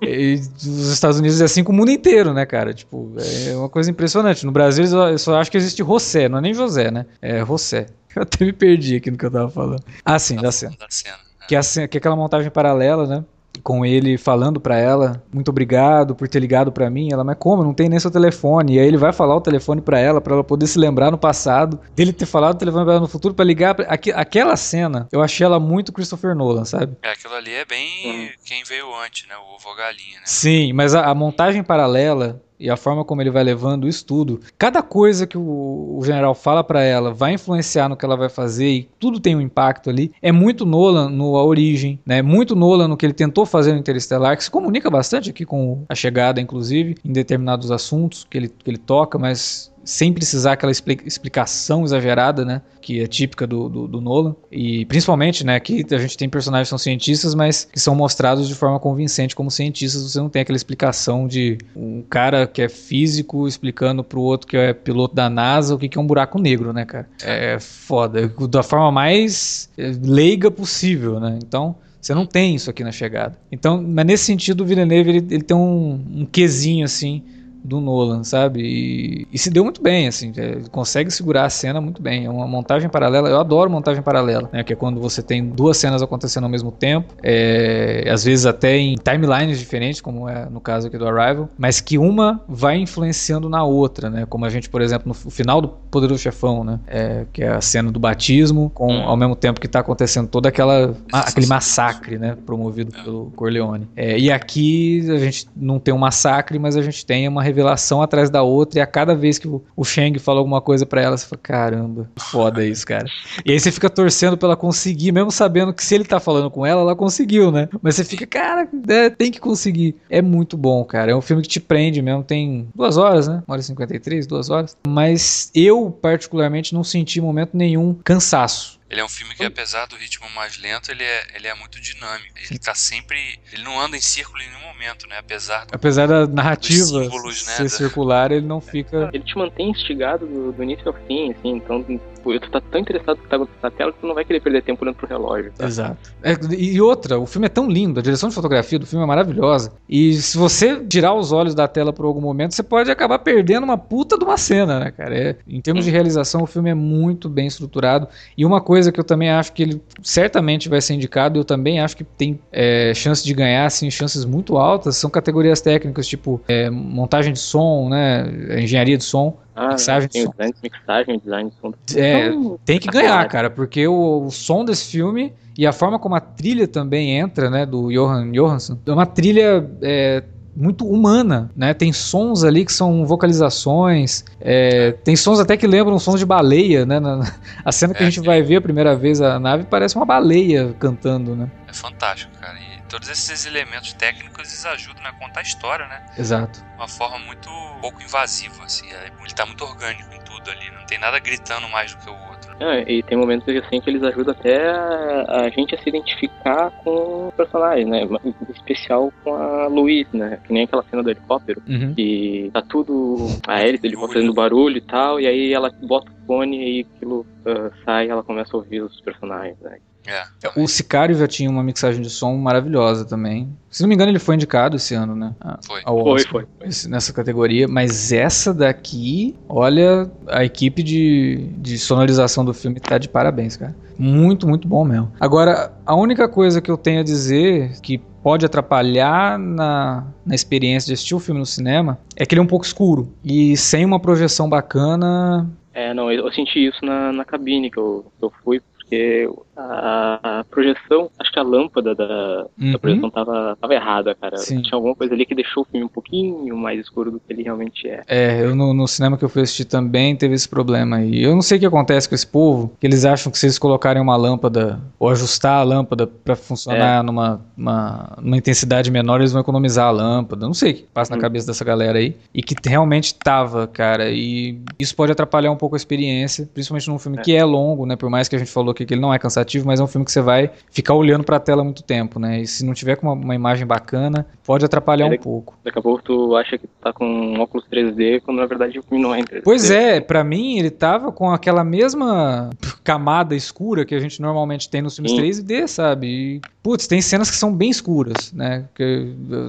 E os Estados Unidos é assim com o mundo inteiro, né, cara? Tipo, é uma coisa impressionante. No Brasil eu só- eu só acho que existe José, não é nem José, né? É José. Eu até me perdi aqui no que eu tava falando. Ah, sim, da cena. Da cena. Que é, a cena- que é aquela montagem paralela, né? Com ele falando pra ela, muito obrigado por ter ligado pra mim. Ela, mas como? Não tem nem seu telefone. E aí ele vai falar o telefone pra ela, pra ela poder se lembrar no passado, dele ter falado o telefone pra ela no futuro, pra ligar. Pra... Aque- Aquela cena, eu achei ela muito Christopher Nolan, sabe? É, aquilo ali é bem Hum. quem veio antes, né? O ovo ou a galinha, né? Sim, mas a, a montagem paralela e a forma como ele vai levando isso tudo, cada coisa que o, o general fala pra ela vai influenciar no que ela vai fazer e tudo tem um impacto ali. É muito Nolan no A Origem, né? Muito Nolan no que ele tentou fazer no Interestelar, que se comunica bastante aqui com a chegada, inclusive, em determinados assuntos que ele, que ele toca, mas sem precisar aquela expli- explicação exagerada, né? Que é típica do, do, do Nolan. E principalmente, né? Aqui a gente tem personagens que são cientistas, mas que são mostrados de forma convincente como cientistas. Você não tem aquela explicação de um cara que é físico explicando pro outro que é piloto da NASA o que que é um buraco negro, né, cara? É foda. Da forma mais eh, leiga possível, né? Então. Você não tem isso aqui na chegada. Então, mas nesse sentido, o Villeneuve ele, ele tem um, um quesinho assim do Nolan, sabe? E, e se deu muito bem, assim, é, consegue segurar a cena muito bem. É uma montagem paralela, eu adoro montagem paralela, né? Que é quando você tem duas cenas acontecendo ao mesmo tempo, é, às vezes até em timelines diferentes, como é no caso aqui do Arrival, mas que uma vai influenciando na outra, né? Como a gente, por exemplo, no final do Poderoso Chefão, né? É, que é a cena do batismo, com, Hum. ao mesmo tempo que tá acontecendo toda aquela aquele massacre, né? Promovido pelo Corleone. É, e aqui a gente não tem um massacre, mas a gente tem uma revelação atrás da outra, e a cada vez que o, Shang fala alguma coisa pra ela, você fala, caramba, foda isso, cara. E aí você fica torcendo pra ela conseguir, mesmo sabendo que se ele tá falando com ela, ela conseguiu, né? Mas você fica, cara, é, tem que conseguir. É muito bom, cara. É um filme que te prende mesmo. Tem duas horas, né? Uma hora e 53, duas horas. Mas eu, particularmente, não senti momento nenhum cansaço. Ele é um filme que, apesar do ritmo mais lento, ele é, ele é muito dinâmico. Ele tá sempre. Ele não anda em círculo em nenhum momento, né? Apesar, apesar da narrativa símbolos, né, ser da- circular, ele não fica. Ele te mantém instigado do, do início ao fim, assim, então pô, tu tá tão interessado que tá acontecendo na tela que tu não vai querer perder tempo olhando pro relógio. Tá? Exato. É, e outra, o filme é tão lindo, a direção de fotografia do filme é maravilhosa. E se você tirar os olhos da tela por algum momento, você pode acabar perdendo uma puta de uma cena, né, cara? É, em termos de realização, o filme é muito bem estruturado. E uma coisa que eu também acho que ele certamente vai ser indicado, eu também acho que tem é, chance de ganhar, assim, chances muito altas, são categorias técnicas, tipo é, montagem de som, né? Engenharia de som. Ah, Mixagem de tem som. grandes mixagem, design de som. É, Então, tem que ganhar, cara, porque o, o som desse filme e a forma como a trilha também entra, né, do Johan Johansson, é uma trilha é, muito humana, né? Tem sons ali que são vocalizações, é, tem sons até que lembram sons de baleia, né? Na- a cena que a É, gente vai ver a primeira vez a nave parece uma baleia cantando, né? É fantástico, cara. Todos esses elementos técnicos eles ajudam a contar a história, né? Exato. De uma forma muito pouco invasiva, assim. É, Ele tá muito orgânico em tudo ali. Não tem nada gritando mais do que o outro. É, e tem momentos assim que eles ajudam até a, a gente a se identificar com o personagem, né? Em especial com a Louise, né? Que nem aquela cena do helicóptero. Uhum. Que tá tudo. A hélice do helicóptero fazendo barulho e tal, e aí ela bota o fone e aí aquilo ah, sai e ela começa a ouvir os personagens, né? É. O Sicário já tinha uma mixagem de som maravilhosa também. Se não me engano, ele foi indicado esse ano, né? a- Foi. ao Foi, Oscar. foi. esse- nessa categoria, mas essa daqui, olha, a equipe de, de sonorização do filme tá de parabéns, cara. Muito, muito bom mesmo. Agora, a única coisa que eu tenho a dizer que pode atrapalhar na, na experiência de assistir o filme no cinema é que ele é um pouco escuro. E sem uma projeção bacana. É, não, eu eu senti isso na, na cabine que eu, que eu fui, porque a, projeção, acho que a lâmpada da, Uhum. da projeção tava, tava errada, cara. Sim. Tinha alguma coisa ali que deixou o filme um pouquinho mais escuro do que ele realmente é. É, eu no, no cinema que eu fui assistir também teve esse problema aí. Eu não sei o que acontece com esse povo, que eles acham que se eles colocarem uma lâmpada ou ajustar a lâmpada pra funcionar numa, uma, numa intensidade menor, eles vão economizar a lâmpada. Não sei o que passa na Uhum. cabeça dessa galera aí. E que realmente tava, cara. E isso pode atrapalhar um pouco a experiência, principalmente num filme É. que é longo, né? Por mais que a gente falou aqui que ele não é cansativo, mas é um filme que você vai ficar olhando pra tela muito tempo, né? E se não tiver com uma, uma imagem bacana, pode atrapalhar um É, pouco. Daqui a pouco tu acha que tá com um óculos 3D, quando na verdade o filme não é em 3D. Pois é, pra mim ele tava com aquela mesma camada escura que a gente normalmente tem nos filmes Sim. 3D, sabe? E, putz, tem cenas que são bem escuras, né?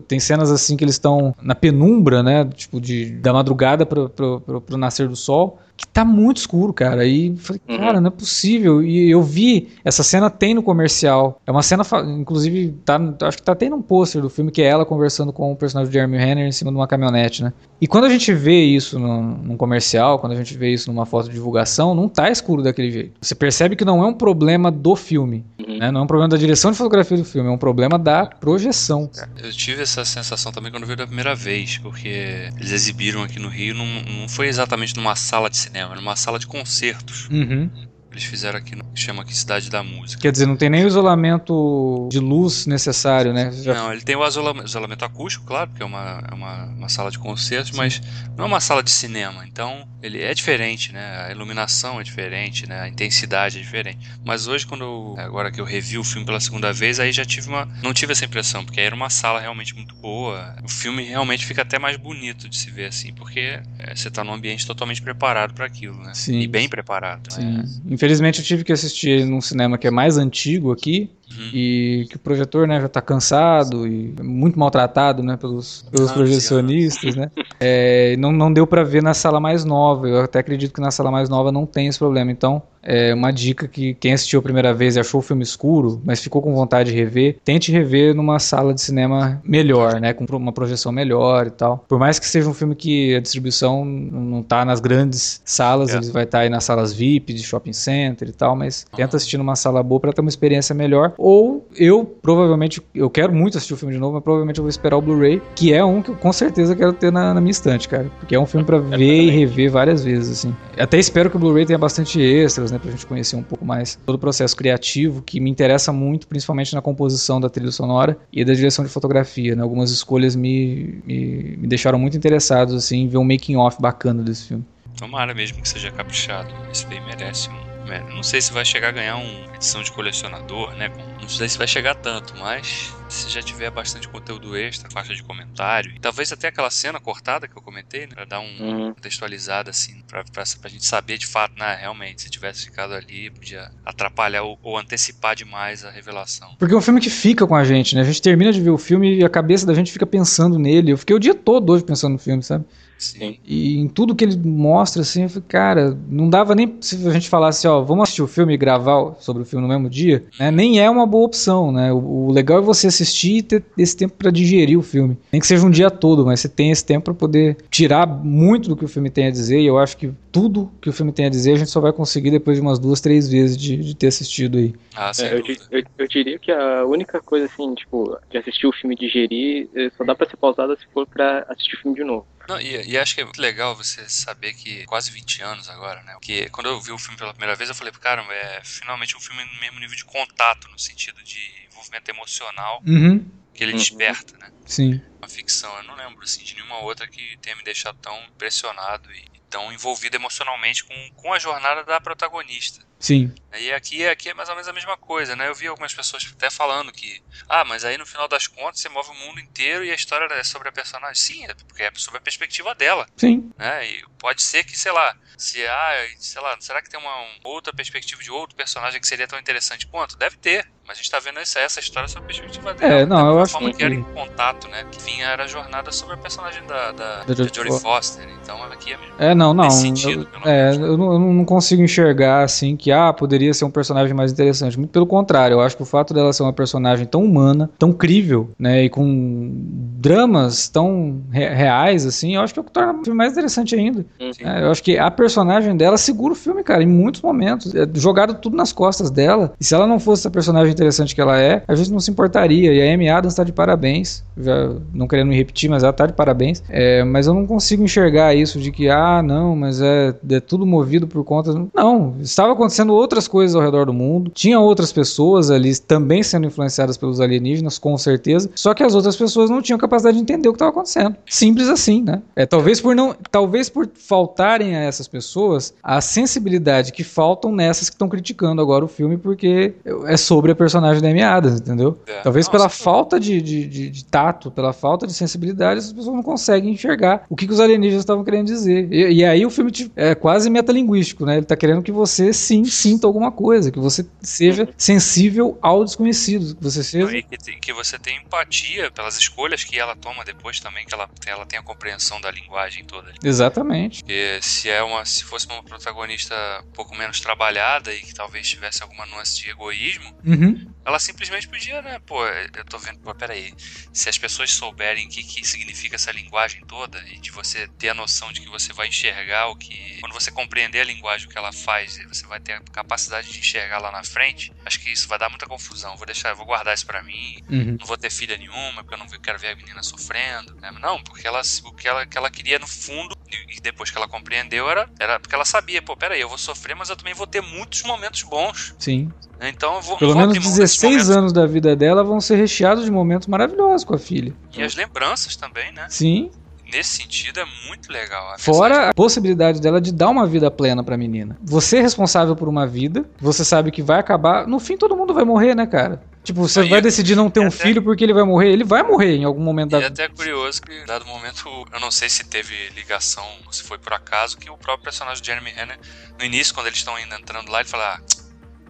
Tem cenas assim que eles estão na penumbra, né? Tipo, de, da madrugada pro, pro, pro, pro nascer do sol. Que tá muito escuro, cara. E eu falei, Uhum. cara, não é possível. E eu vi, essa cena tem no comercial. É uma cena, inclusive, tá, acho que tá até num pôster do filme, que é ela conversando com o personagem do Jeremy Renner em cima de uma caminhonete, né? E quando a gente vê isso num, num comercial, quando a gente vê isso numa foto de divulgação, não tá escuro daquele jeito. Você percebe que não é um problema do filme, Uhum. né? Não é um problema da direção de fotografia do filme, é um problema da projeção. Eu tive essa sensação também quando vi da primeira vez, porque eles exibiram aqui no Rio, não, não foi exatamente numa sala de cinema, numa sala de concertos. Uhum. Eles fizeram aqui, no, que chama aqui Cidade da Música. Quer dizer, não tem nem o isolamento de luz necessário, né? Já- Não, ele tem o isola- isolamento acústico, claro, porque é uma, é uma, uma sala de concertos, mas não é uma sala de cinema. Então, ele é diferente, né? A iluminação é diferente, né? A intensidade é diferente. Mas hoje, quando eu, agora que eu revi o filme pela segunda vez, aí já tive uma. Não tive essa impressão, porque aí era uma sala realmente muito boa. O filme realmente fica até mais bonito de se ver assim, porque é, você tá num ambiente totalmente preparado para aquilo, né? Sim. E bem preparado. Sim. né? Infelizmente eu tive que assistir ele num cinema que é mais antigo aqui Uhum. e que o projetor né, já tá cansado e muito maltratado né, pelos, pelos Ah, projecionistas, né? É, não, não deu pra ver na sala mais nova. Eu até acredito que na sala mais nova não tem esse problema. Então, é uma dica que quem assistiu a primeira vez e achou o filme escuro, mas ficou com vontade de rever, tente rever numa sala de cinema melhor, né? Com uma projeção melhor e tal. Por mais que seja um filme que a distribuição não tá nas grandes salas, É. ele vai estar aí nas salas VIP de shopping center e tal, mas tenta assistir numa sala boa pra ter uma experiência melhor. Ou eu, provavelmente, eu quero muito assistir o filme de novo, mas provavelmente eu vou esperar o Blu-ray, que é um que eu com certeza quero ter na, na minha estante, cara. Porque é um filme pra ver e rever várias vezes, assim. Até espero que o Blu-ray tenha bastante extras, né? Pra gente conhecer um pouco mais todo o processo criativo, que me interessa muito, principalmente na composição da trilha sonora e da direção de fotografia, né? Algumas escolhas me, me, me deixaram muito interessados, assim, em ver um making-off bacana desse filme. Tomara mesmo que seja caprichado. Esse daí merece um, É, não sei se vai chegar a ganhar uma edição de colecionador, né? Não sei se vai chegar tanto, mas se já tiver bastante conteúdo extra, faixa de comentário, e talvez até aquela cena cortada que eu comentei, né? Pra dar um Uhum. contextualizada, assim, pra, pra, pra gente saber de fato, né? Realmente, se tivesse ficado ali, podia atrapalhar ou, ou antecipar demais a revelação. Porque é um filme que fica com a gente, né? A gente termina de ver o filme e a cabeça da gente fica pensando nele. Eu fiquei o dia todo hoje pensando no filme, sabe? Sim. E em tudo que ele mostra, assim, eu falei, cara, não dava nem se a gente falasse, ó, vamos assistir o filme e gravar sobre o filme no mesmo dia, né? Nem é uma boa opção, né? O, o legal é você assistir e ter esse tempo pra digerir o filme. Nem que seja um dia todo, mas você tem esse tempo pra poder tirar muito do que o filme tem a dizer. E eu acho que tudo que o filme tem a dizer a gente só vai conseguir depois de umas duas, três vezes de, de ter assistido aí. Ah, É, eu, eu, eu diria que a única coisa, assim, tipo, de assistir o filme e digerir, eh, só dá pra ser pausada se for pra assistir o filme de novo. Não, e, e acho que é muito legal você saber que quase 20 anos agora, né? Porque quando eu vi o filme pela primeira vez, eu falei, caramba, é finalmente um filme no mesmo nível de contato, no sentido de envolvimento emocional Uhum. que ele Uhum. desperta, né? Sim. Uma ficção, eu não lembro assim, de nenhuma outra que tenha me deixado tão impressionado e tão envolvido emocionalmente com, com a jornada da protagonista. Sim. E aqui, aqui é mais ou menos a mesma coisa, né? Eu vi algumas pessoas até falando que, ah, mas aí no final das contas você move o mundo inteiro e a história é sobre a personagem. Sim, é porque é sobre a perspectiva dela, Sim. né? E pode ser que, sei lá, se, ah, sei lá, será que tem uma um- outra perspectiva de outro personagem que seria tão interessante quanto? Deve ter, mas a gente tá vendo essa, essa história sobre a perspectiva dela. É, não, da eu acho forma que- que era em contato, né? Que vinha era a jornada sobre a personagem da, da, Da da Jodie Foster. Então aqui é mesmo. É, não, não. Sentido, eu, pelo é, menos. eu não, eu não consigo enxergar assim que ah, poderia ser um personagem mais interessante. Muito pelo contrário, eu acho que o fato dela ser uma personagem tão humana, tão crível, né, e com dramas tão re- reais assim, eu acho que é o que torna o filme mais interessante ainda. Uhum. É, eu acho que a personagem dela segura o filme, cara, em muitos momentos. É jogado tudo nas costas dela. E se ela não fosse essa personagem interessante que ela é, a gente não se importaria. E a Amy Adams tá de parabéns. Já não querendo me repetir, mas ela tá de parabéns. É, mas eu não consigo enxergar isso de que, ah, não, mas é, é tudo movido por conta. Não, estava acontecendo outras coisas ao redor do mundo. Tinha outras pessoas ali também sendo influenciadas pelos alienígenas, com certeza. Só que as outras pessoas não tinham capacidade de entender o que estava acontecendo. Simples assim, né? É, talvez por não, talvez por faltarem a essas pessoas a sensibilidade que faltam nessas que estão criticando agora o filme porque é sobre a personagem da Amy Adams, entendeu? É. Talvez Não, pela sem falta de, de, de- de tato, pela falta de sensibilidade, as pessoas não conseguem enxergar o que, que os alienígenas estavam querendo dizer. E, e aí o filme é quase metalinguístico, né? Ele tá querendo que você sim sinta alguma coisa, que você seja sensível ao desconhecido, que você seja. E que, que você tem empatia pelas escolhas que ela toma depois também, que ela, ela tem a compreensão da linguagem toda. Exatamente. Porque se é uma, se fosse uma protagonista um pouco menos trabalhada e que talvez tivesse alguma nuance de egoísmo, Uhum. Ela simplesmente podia, né? Pô, eu tô vendo, pô, peraí. Se as pessoas souberem o que, que significa essa linguagem toda e de você ter a noção de que você vai enxergar o que. Quando você compreender a linguagem, o que ela faz, você vai ter a capacidade de enxergar lá na frente, acho que isso vai dar muita confusão. Vou deixar, vou guardar isso pra mim, Uhum. não vou ter filha nenhuma, porque eu não quero ver a menina sofrendo. né? Não, porque ela, o que ela, que ela queria no fundo, e depois que ela compreendeu, era, era porque ela sabia, pô, peraí, eu vou sofrer, mas eu também vou ter muitos momentos bons. Sim. Então eu vou. Pelo vou menos abrir mão desses 16 momentos. anos da vida dela vão ser recheados de momentos maravilhosos com a filha. E as lembranças também, né? Sim. Nesse sentido é muito legal. Fora a possibilidade dela de dar uma vida plena pra menina. Você é responsável por uma vida, você sabe que vai acabar. No fim, todo mundo vai morrer, né, cara? Tipo, você Aí, vai decidir não ter e um até- filho porque ele vai morrer. Ele vai morrer em algum momento da E é vida. até curioso que, em dado momento, eu não sei se teve ligação, se foi por acaso, que o próprio personagem do Jeremy Renner, no início, quando eles estão indo entrando lá, ele fala. Ah,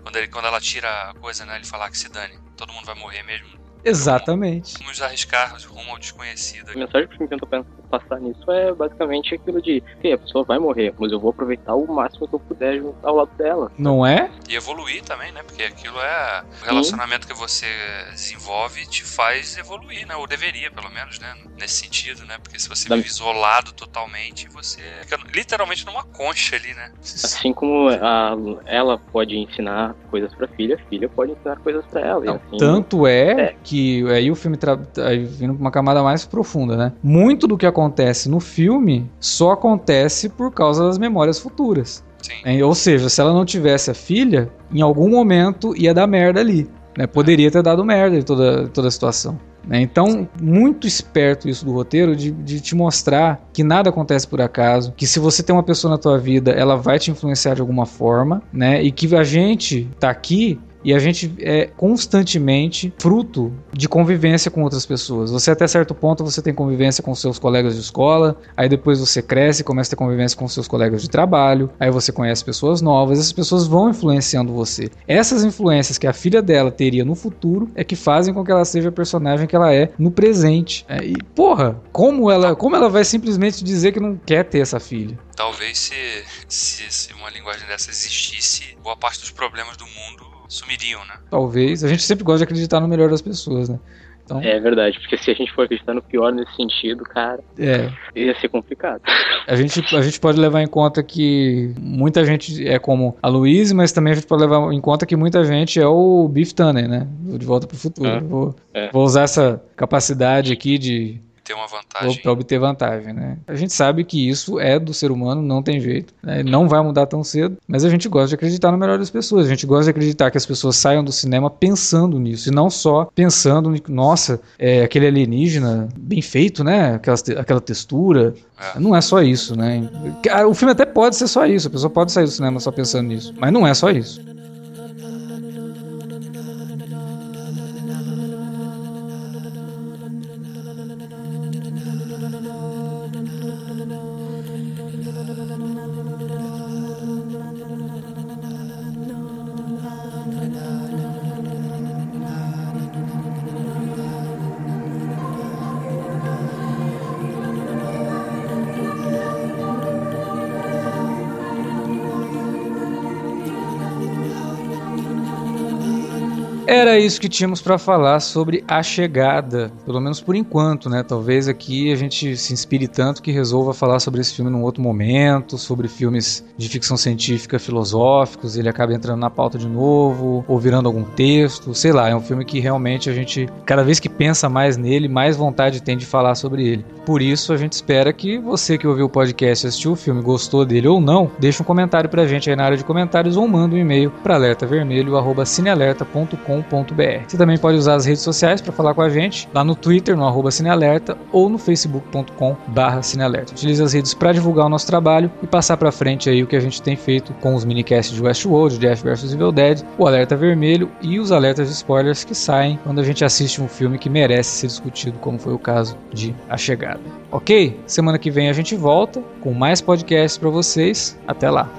quando, ele, quando ela tira a coisa, né? Ele fala "Ah, que se dane, todo mundo vai morrer mesmo. Exatamente. Vamos arriscar rumo ao desconhecido. A aqui." mensagem que o filme tentou pen- passar nisso é basicamente aquilo de que a pessoa vai morrer, mas eu vou aproveitar o máximo que eu puder junto ao lado dela. Não é? E evoluir também, né? Porque aquilo é. O relacionamento que você desenvolve te faz evoluir, né? Ou deveria, pelo menos, né? Nesse sentido, né? Porque se você Da- vive isolado totalmente, você fica literalmente numa concha ali, né? Assim como a, ela pode ensinar coisas pra filha, a filha pode ensinar coisas pra ela. e Não, assim, tanto é, É. que aí o filme tra... aí vindo pra uma camada mais profunda, né? Muito do que acontece no filme só acontece por causa das memórias futuras. Sim. É, Ou seja, se ela não tivesse a filha, em algum momento ia dar merda ali. Né? Poderia ter dado merda em toda, toda a situação. Né? Então, muito esperto isso do roteiro de, de te mostrar que nada acontece por acaso, que se você tem uma pessoa na tua vida, ela vai te influenciar de alguma forma, né? E que a gente tá aqui e a gente é constantemente fruto de convivência com outras pessoas. Você até certo ponto você tem convivência com seus colegas de escola, aí depois você cresce, começa a ter convivência com seus colegas de trabalho, aí você conhece pessoas novas, essas pessoas vão influenciando você. Essas influências que a filha dela teria no futuro é que fazem com que ela seja a personagem que ela é no presente. É, e porra, como ela, como ela vai simplesmente dizer que não quer ter essa filha? Talvez se, se, se uma linguagem dessa existisse, boa parte dos problemas do mundo sumiriam, né? Talvez. A gente sempre gosta de acreditar no melhor das pessoas, né? Então, é verdade, porque se a gente for acreditar no pior nesse sentido, cara, é. ia ser complicado. A gente, a gente pode levar em conta que muita gente é como a Louise, mas também a gente pode levar em conta que muita gente é o Beef Tanner, né? De volta pro futuro. É. Vou, é. vou usar essa capacidade aqui de obter uma vantagem. Para obter vantagem, né? A gente sabe que isso é do ser humano, não tem jeito. Né? Não vai mudar tão cedo, mas a gente gosta de acreditar no melhor das pessoas. A gente gosta de acreditar que as pessoas saiam do cinema pensando nisso, e não só pensando, nossa, é aquele alienígena bem feito, né? Aquela, aquela textura. É. Não é só isso, né? O filme até pode ser só isso, a pessoa pode sair do cinema só pensando nisso, mas não é só isso. Era isso que tínhamos para falar sobre a chegada, pelo menos por enquanto, né? Talvez aqui a gente se inspire tanto que resolva falar sobre esse filme num outro momento, sobre filmes de ficção científica filosóficos, ele acaba entrando na pauta de novo, ou virando algum texto, sei lá, é um filme que realmente a gente, cada vez que pensa mais nele, mais vontade tem de falar sobre ele. Por isso a gente espera que você que ouviu o podcast, assistiu o filme, gostou dele ou não, deixe um comentário pra gente aí na área de comentários ou manda um e-mail para alertavermelho@cinealerta.com cinealerta.com.br. Você também pode usar as redes sociais para falar com a gente, lá no Twitter, no arroba cinealerta, ou no facebook.com barra cinealerta. Utilize as redes para divulgar o nosso trabalho e passar para frente aí o que a gente tem feito com os minicasts de Westworld, Jeff vs Evil Dead, o Alerta Vermelho e os alertas de spoilers que saem quando a gente assiste um filme que merece ser discutido, como foi o caso de A Chegada. Ok? Semana que vem a gente volta com mais podcasts para vocês. Até lá!